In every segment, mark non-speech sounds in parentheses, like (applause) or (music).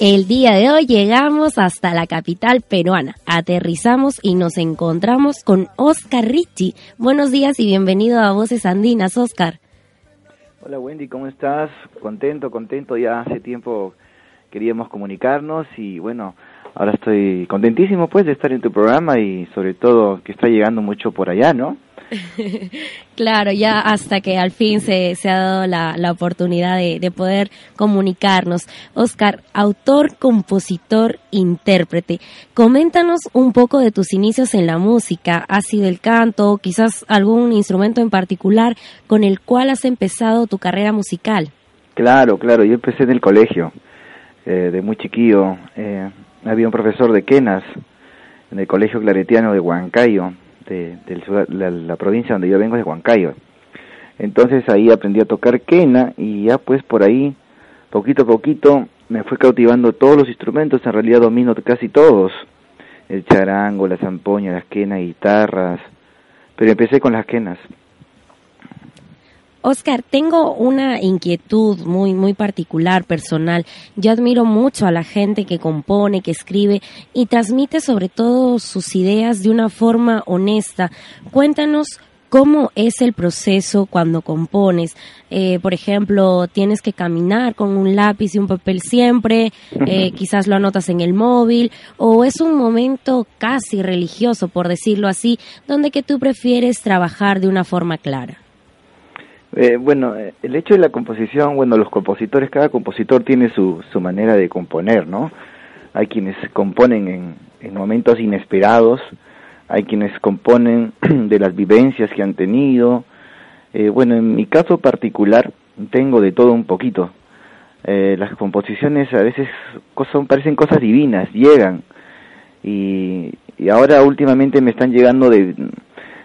El día de hoy llegamos hasta la capital peruana. Aterrizamos y nos encontramos con Oscar Ricci. Buenos días y bienvenido a Voces Andinas, Oscar. Hola Wendy, ¿cómo estás? Contento, contento. Ya hace tiempo queríamos comunicarnos y bueno, ahora estoy contentísimo pues de estar en tu programa y sobre todo que está llegando mucho por allá, ¿no? (laughs) claro, ya hasta que al fin se, se ha dado la, la oportunidad de, de, poder comunicarnos. Oscar, autor, compositor, intérprete, coméntanos un poco de tus inicios en la música. ¿Ha sido el canto, quizás algún instrumento en particular con el cual has empezado tu carrera musical? Claro, claro, yo empecé en el colegio, eh, de muy chiquillo. Eh, había un profesor de quenas en el Colegio Claretiano de Huancayo, de, la, provincia donde yo vengo, de Huancayo. Entonces ahí aprendí a tocar quena y ya pues por ahí, poquito a poquito, me fue cautivando todos los instrumentos, en realidad domino casi todos, el charango, la zampoña, las quenas, guitarras, pero empecé con las quenas. Oscar, tengo una inquietud muy, muy particular, personal. Yo admiro mucho a la gente que compone, que escribe y transmite sobre todo sus ideas de una forma honesta. Cuéntanos ¿Cómo es el proceso cuando compones? Eh, por ejemplo, tienes que caminar con un lápiz y un papel siempre, eh, quizás lo anotas en el móvil, o es un momento casi religioso, por decirlo así, donde que tú prefieres trabajar de una forma clara. Eh, bueno, eh, el hecho de la composición, bueno, los compositores, cada compositor tiene su, su manera de componer, ¿no? Hay quienes componen en, en momentos inesperados, hay quienes componen (clears throat) de las vivencias que han tenido. Eh, bueno, en mi caso particular tengo de todo un poquito. Eh, las composiciones a veces son, parecen cosas divinas, llegan. Y, y ahora últimamente me están llegando de,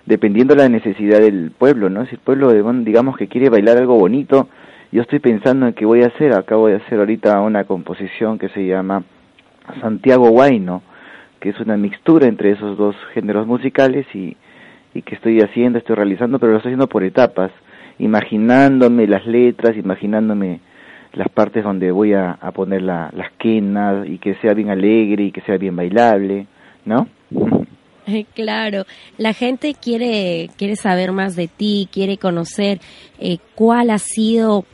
dependiendo de la necesidad del pueblo, ¿no? Si el pueblo, digamos, que quiere bailar algo bonito, yo estoy pensando en qué voy a hacer, acabo de hacer ahorita una composición que se llama Santiago Guayno, que es una mixtura entre esos dos géneros musicales y, y que estoy haciendo, estoy realizando, pero lo estoy haciendo por etapas, imaginándome las letras, imaginándome las partes donde voy a, a poner la, las quenas y que sea bien alegre y que sea bien bailable, ¿no? (laughs) Claro, la gente quiere, quiere saber más de ti, quiere conocer eh, cuál ha sido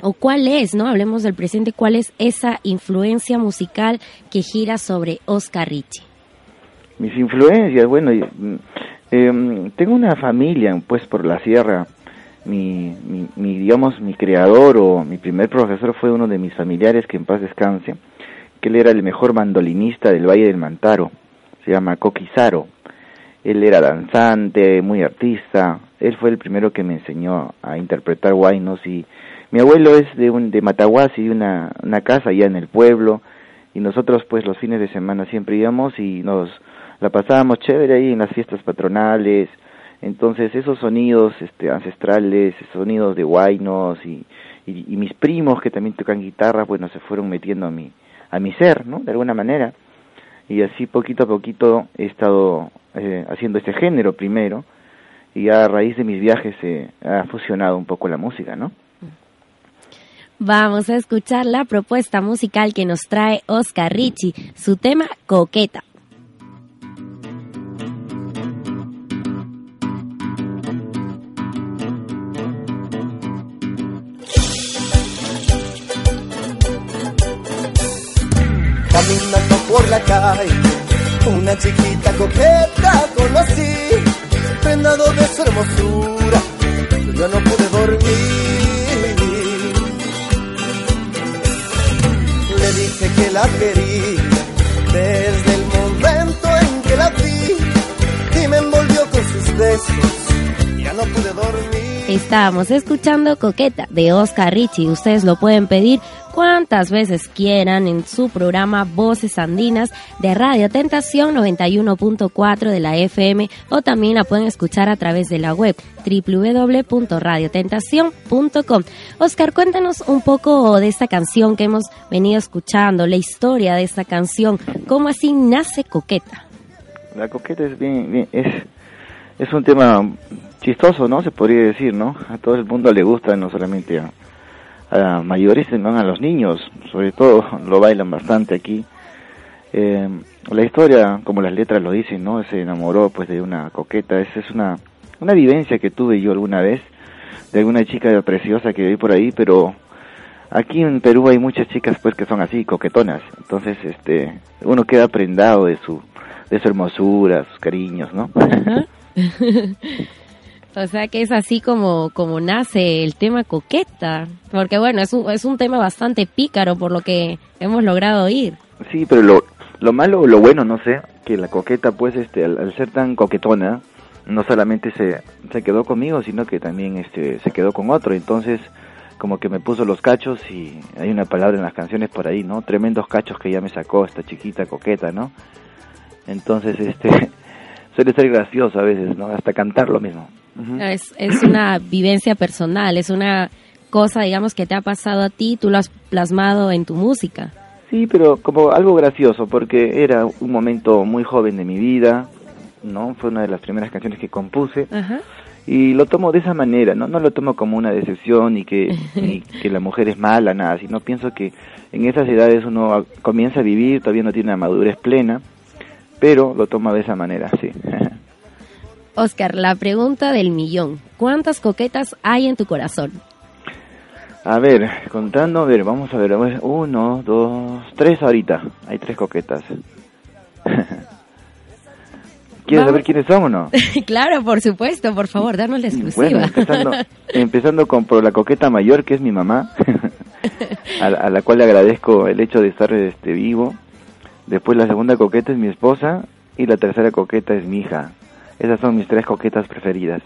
o cuál es, ¿no? Hablemos del presente, cuál es esa influencia musical que gira sobre Oscar Richie. Mis influencias, bueno, eh, tengo una familia, pues, por la sierra. Mi, mi, digamos, mi creador o mi primer profesor fue uno de mis familiares, que en paz descanse, que él era el mejor mandolinista del Valle del Mantaro, se llama Coquizaro él era danzante, muy artista. Él fue el primero que me enseñó a interpretar guainos y mi abuelo es de un de Matahuasi, una una casa allá en el pueblo y nosotros pues los fines de semana siempre íbamos y nos la pasábamos chévere ahí en las fiestas patronales. Entonces esos sonidos este ancestrales, sonidos de guainos y, y, y mis primos que también tocan guitarra, bueno, se fueron metiendo a mi a mi ser, ¿no? De alguna manera y así poquito a poquito he estado eh, haciendo este género primero y a raíz de mis viajes se ha fusionado un poco la música, ¿no? Vamos a escuchar la propuesta musical que nos trae Oscar Ricci, su tema Coqueta. Una chiquita coqueta conocí, prendado de su hermosura, yo no pude dormir. Le dije que la quería desde el momento en que la vi y me envolvió con sus besos, ya no pude dormir. Estábamos escuchando Coqueta de Oscar Richie. Ustedes lo pueden pedir cuantas veces quieran en su programa Voces Andinas de Radio Tentación 91.4 de la FM o también la pueden escuchar a través de la web www.radiotentacion.com. Oscar, cuéntanos un poco de esta canción que hemos venido escuchando, la historia de esta canción, cómo así nace Coqueta. La Coqueta es bien, es, es un tema chistoso, ¿no? Se podría decir, ¿no? A todo el mundo le gusta, no solamente a, a mayores, sino a los niños, sobre todo lo bailan bastante aquí. Eh, la historia, como las letras lo dicen, ¿no? Se enamoró pues de una coqueta, esa es una, una vivencia que tuve yo alguna vez, de alguna chica preciosa que vi por ahí, pero aquí en Perú hay muchas chicas pues que son así, coquetonas, entonces este, uno queda prendado de su, de su hermosura, sus cariños, ¿no? (laughs) O sea que es así como, como nace el tema coqueta, porque bueno, es un, es un tema bastante pícaro por lo que hemos logrado oír. Sí, pero lo, lo malo o lo bueno, no sé, que la coqueta pues este al, ser tan coquetona, no solamente se, se quedó conmigo, sino que también este se quedó con otro, entonces como que me puso los cachos y hay una palabra en las canciones por ahí, ¿no? Tremendos cachos que ya me sacó esta chiquita coqueta, ¿no? Entonces, este, (laughs) suele ser gracioso a veces, ¿no? Hasta cantar lo mismo. Es, es una vivencia personal, es una cosa, digamos, que te ha pasado a ti, tú lo has plasmado en tu música. Sí, pero como algo gracioso, porque era un momento muy joven de mi vida, ¿no? Fue una de las primeras canciones que compuse. Y lo tomo de esa manera, ¿no? No lo tomo como una decepción y que, (laughs) ni que la mujer es mala, nada, sino pienso que en esas edades uno comienza a vivir, todavía no tiene una madurez plena, pero lo tomo de esa manera, sí. (laughs) Oscar, la pregunta del millón. ¿Cuántas coquetas hay en tu corazón? A ver, contando, a ver, vamos a ver, uno, dos, tres ahorita. Hay tres coquetas. (laughs) ¿Quieres saber quiénes son o no? (laughs) claro, por supuesto, por favor, danos la exclusiva. Bueno, empezando, empezando con por la coqueta mayor, que es mi mamá, (laughs) a, la cual le agradezco el hecho de estar este, vivo. Después la segunda coqueta es mi esposa y la tercera coqueta es mi hija. Esas son mis tres coquetas preferidas.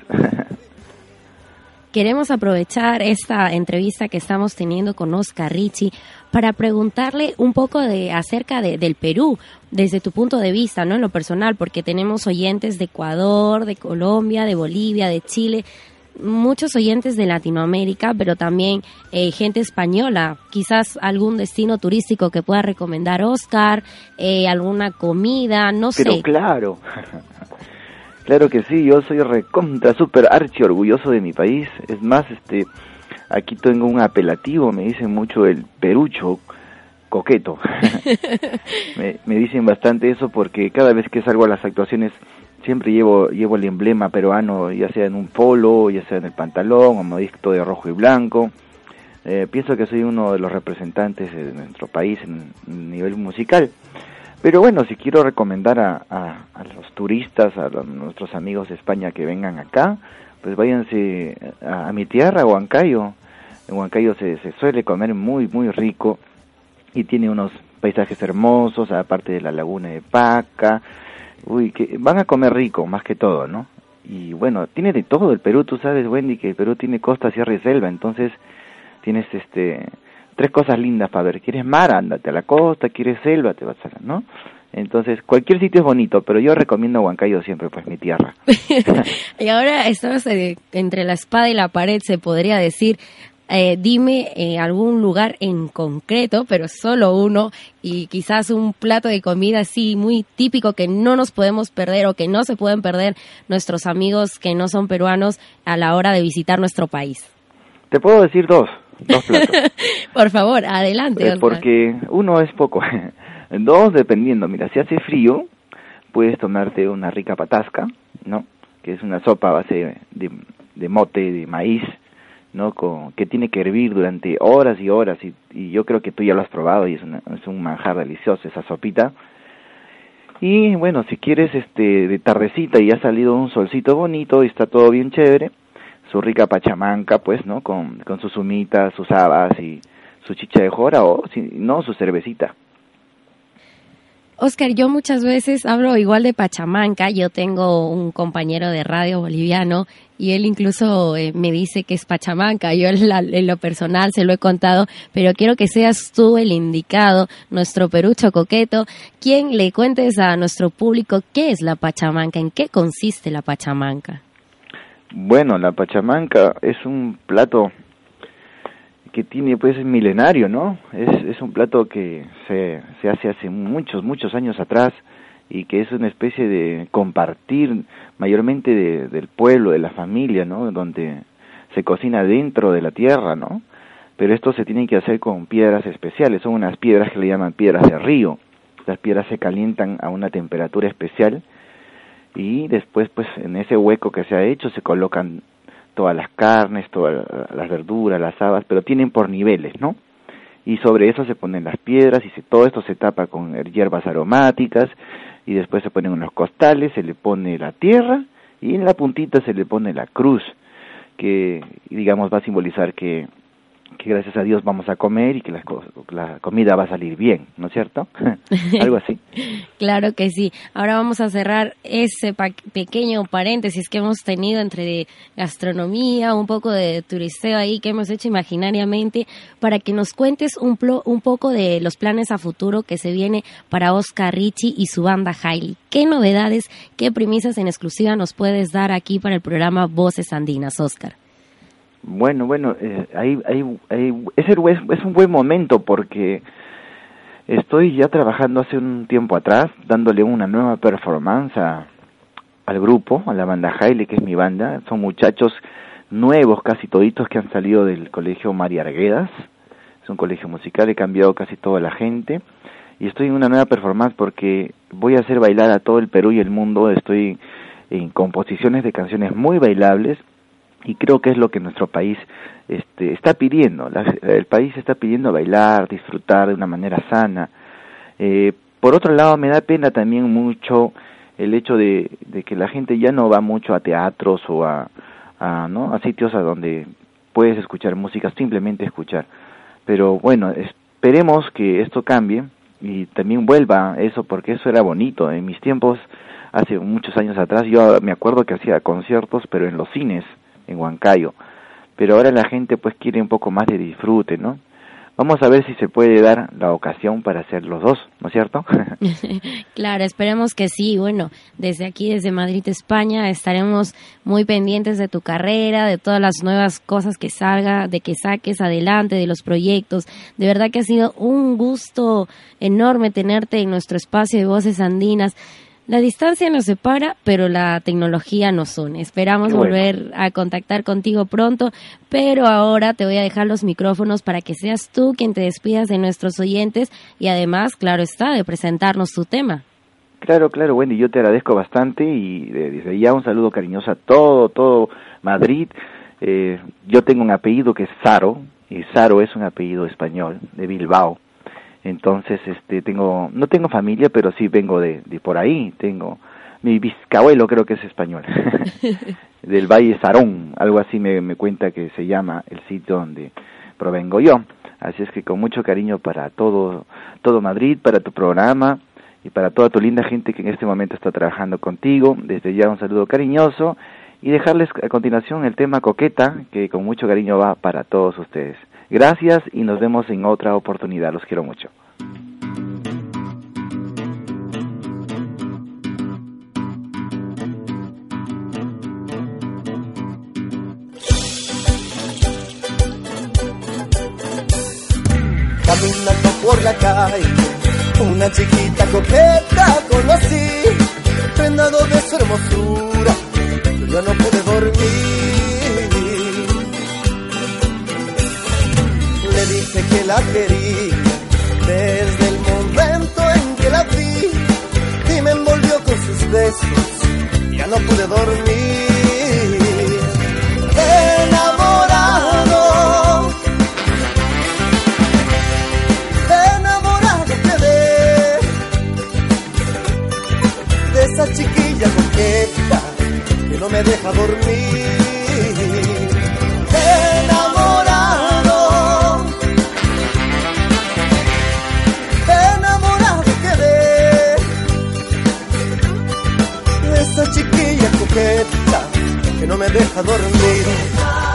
Queremos aprovechar esta entrevista que estamos teniendo con Oscar Ricci para preguntarle un poco de acerca de, del Perú, desde tu punto de vista, ¿no? En lo personal, porque tenemos oyentes de Ecuador, de Colombia, de Bolivia, de Chile, muchos oyentes de Latinoamérica, pero también eh, gente española. Quizás algún destino turístico que pueda recomendar Oscar, eh, alguna comida, no sé. Pero claro. Claro que sí, yo soy recontra, súper archi orgulloso de mi país. Es más, este, aquí tengo un apelativo, me dicen mucho el perucho coqueto. (laughs) me, me, dicen bastante eso porque cada vez que salgo a las actuaciones siempre llevo, llevo el emblema peruano, ya sea en un polo, ya sea en el pantalón, o modisto de rojo y blanco. Eh, pienso que soy uno de los representantes de nuestro país en, en nivel musical. Pero bueno, si quiero recomendar a, a, los turistas, a, nuestros amigos de España que vengan acá, pues váyanse a, mi tierra, Huancayo. En Huancayo se, se suele comer muy, muy rico y tiene unos paisajes hermosos, aparte de la laguna de Paca. Uy, que van a comer rico, más que todo, ¿no? Y bueno, tiene de todo el Perú, tú sabes, Wendy, que el Perú tiene costa, sierra y selva, entonces tienes este tres cosas lindas para ver. ¿Quieres mar? Ándate a la costa, ¿quieres selva? Te vas a ¿no? Entonces, cualquier sitio es bonito, pero yo recomiendo Huancayo siempre, pues mi tierra. (laughs) y ahora estamos eh, entre la espada y la pared, se podría decir. Eh, dime eh, algún lugar en concreto, pero solo uno, y quizás un plato de comida así muy típico que no nos podemos perder o que no se pueden perder nuestros amigos que no son peruanos a la hora de visitar nuestro país. Te puedo decir dos. Dos platos. (laughs) Por favor, adelante. Eh, porque uno es poco. (laughs) Dos, dependiendo. Mira, si hace frío, puedes tomarte una rica patasca, ¿no? Que es una sopa a base de, de mote, de maíz, ¿no? Con, que tiene que hervir durante horas y horas. Y, y yo creo que tú ya lo has probado y es, es un manjar delicioso esa sopita. Y bueno, si quieres este de tardecita y ha salido un solcito bonito y está todo bien chévere, su rica pachamanca, pues, ¿no? Con, con sus humitas, sus habas y su chicha de jora o, si no, su cervecita. Oscar, yo muchas veces hablo igual de Pachamanca. Yo tengo un compañero de radio boliviano y él incluso eh, me dice que es Pachamanca. Yo en, lo personal se lo he contado, pero quiero que seas tú el indicado, nuestro perucho coqueto, quien le cuentes a nuestro público qué es la Pachamanca, en qué consiste la Pachamanca. Bueno, la pachamanca es un plato que tiene pues milenario, ¿no? Es, es un plato que se, se hace hace muchos, muchos años atrás y que es una especie de compartir mayormente de, del pueblo, de la familia, ¿no? Donde se cocina dentro de la tierra, ¿no? pero esto se tiene que hacer con piedras especiales, son unas piedras que le llaman piedras de río. Las piedras se calientan a una temperatura especial y después pues en ese hueco que se ha hecho se colocan todas las carnes, todas las verduras, las habas, pero tienen por niveles, ¿no? Y sobre eso se ponen las piedras y se, todo esto se tapa con hierbas aromáticas y después se ponen unos costales, se le pone la tierra y en la puntita se le pone la cruz que digamos va a simbolizar que que gracias a Dios vamos a comer y que la, comida va a salir bien, ¿no es cierto? (laughs) Algo así. (laughs) claro que sí. Ahora vamos a cerrar ese pequeño paréntesis que hemos tenido entre gastronomía, un poco de turisteo ahí que hemos hecho imaginariamente, para que nos cuentes un, poco de los planes a futuro que se viene para Oscar Ricci y su banda Hailey. ¿Qué novedades, qué premisas en exclusiva nos puedes dar aquí para el programa Voces Andinas, Oscar? Bueno, bueno, eh, ahí, es, un buen momento porque estoy ya trabajando hace un tiempo atrás, dándole una nueva performance al grupo, a la banda Haile, que es mi banda. Son muchachos nuevos, casi toditos, que han salido del colegio María Arguedas. Es un colegio musical, he cambiado casi toda la gente. Y estoy en una nueva performance porque voy a hacer bailar a todo el Perú y el mundo. Estoy en composiciones de canciones muy bailables y creo que es lo que nuestro país este, está pidiendo. el país está pidiendo bailar, disfrutar de una manera sana. Eh, por otro lado, me da pena también mucho el hecho de, que la gente ya no va mucho a teatros o a, a, ¿no? a sitios a donde puedes escuchar música, simplemente escuchar. Pero bueno, esperemos que esto cambie y también vuelva eso, porque eso era bonito. En mis tiempos, hace muchos años atrás, yo me acuerdo que hacía conciertos, pero en los cines en Huancayo. Pero ahora la gente pues quiere un poco más de disfrute, ¿no? Vamos a ver si se puede dar la ocasión para hacer los dos, ¿no es cierto? (laughs) (laughs) claro, esperemos que sí. Bueno, desde aquí, desde Madrid, España, estaremos muy pendientes de tu carrera, de todas las nuevas cosas que salga, de que saques adelante, de los proyectos. De verdad que ha sido un gusto enorme tenerte en nuestro espacio de Voces Andinas. La distancia nos separa, pero la tecnología nos une. Esperamos volver a contactar contigo pronto, pero ahora te voy a dejar los micrófonos para que seas tú quien te despidas de nuestros oyentes y además, claro está, de presentarnos tu tema. Claro, claro, Wendy, yo te agradezco bastante y desde ya un saludo cariñoso a todo, todo Madrid. Eh, yo tengo un apellido que es Saro, y Saro es un apellido español, de Bilbao entonces este tengo no tengo familia pero sí vengo de, de por ahí. Tengo mi bisabuelo creo que es español. (laughs) Del Valle Sarón algo así me, me cuenta que se llama el sitio donde provengo yo. Así es que con mucho cariño para todo todo Madrid para tu programa y para toda tu linda gente que en este momento está trabajando contigo. Desde ya un saludo cariñoso y dejarles a continuación el tema coqueta que con mucho cariño va para todos ustedes Gracias y nos vemos en otra oportunidad. Los quiero mucho. Caminando por la calle, una chiquita coqueta conocí, prendado de su hermosura, yo no pude dormir la quería desde el momento en que la vi y me envolvió con sus besos. Ya no pude dormir. No me deja dormir.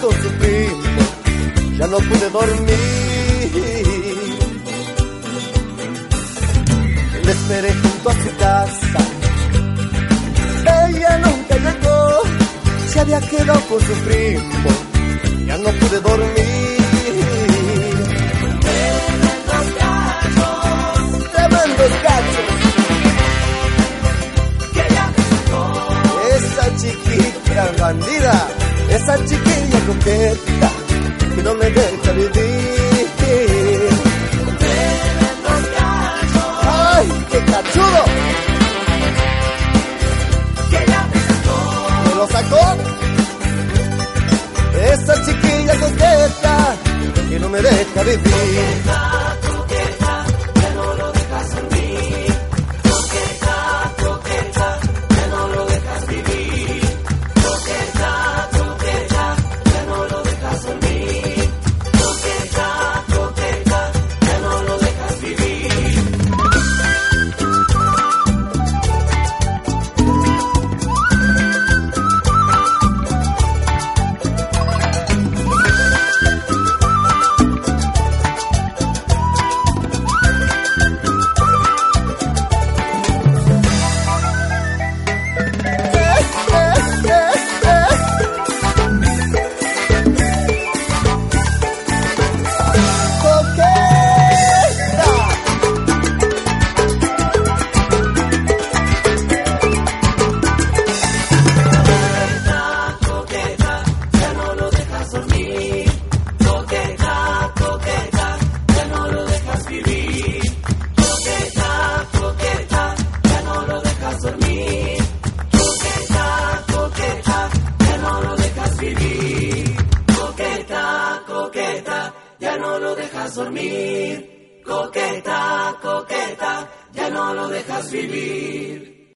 Con su primo. Ya no pude dormir. Le esperé junto a su casa. Ella nunca llegó, se había quedado con su primo. Ya no pude dormir. Tremendos cachos. Esa chiquita bandida, esa chiquilla que no me deja vivir. ¡Ay, qué cachudo! ¿Me lo sacó? Esa chiquilla coqueta que no me deja vivir.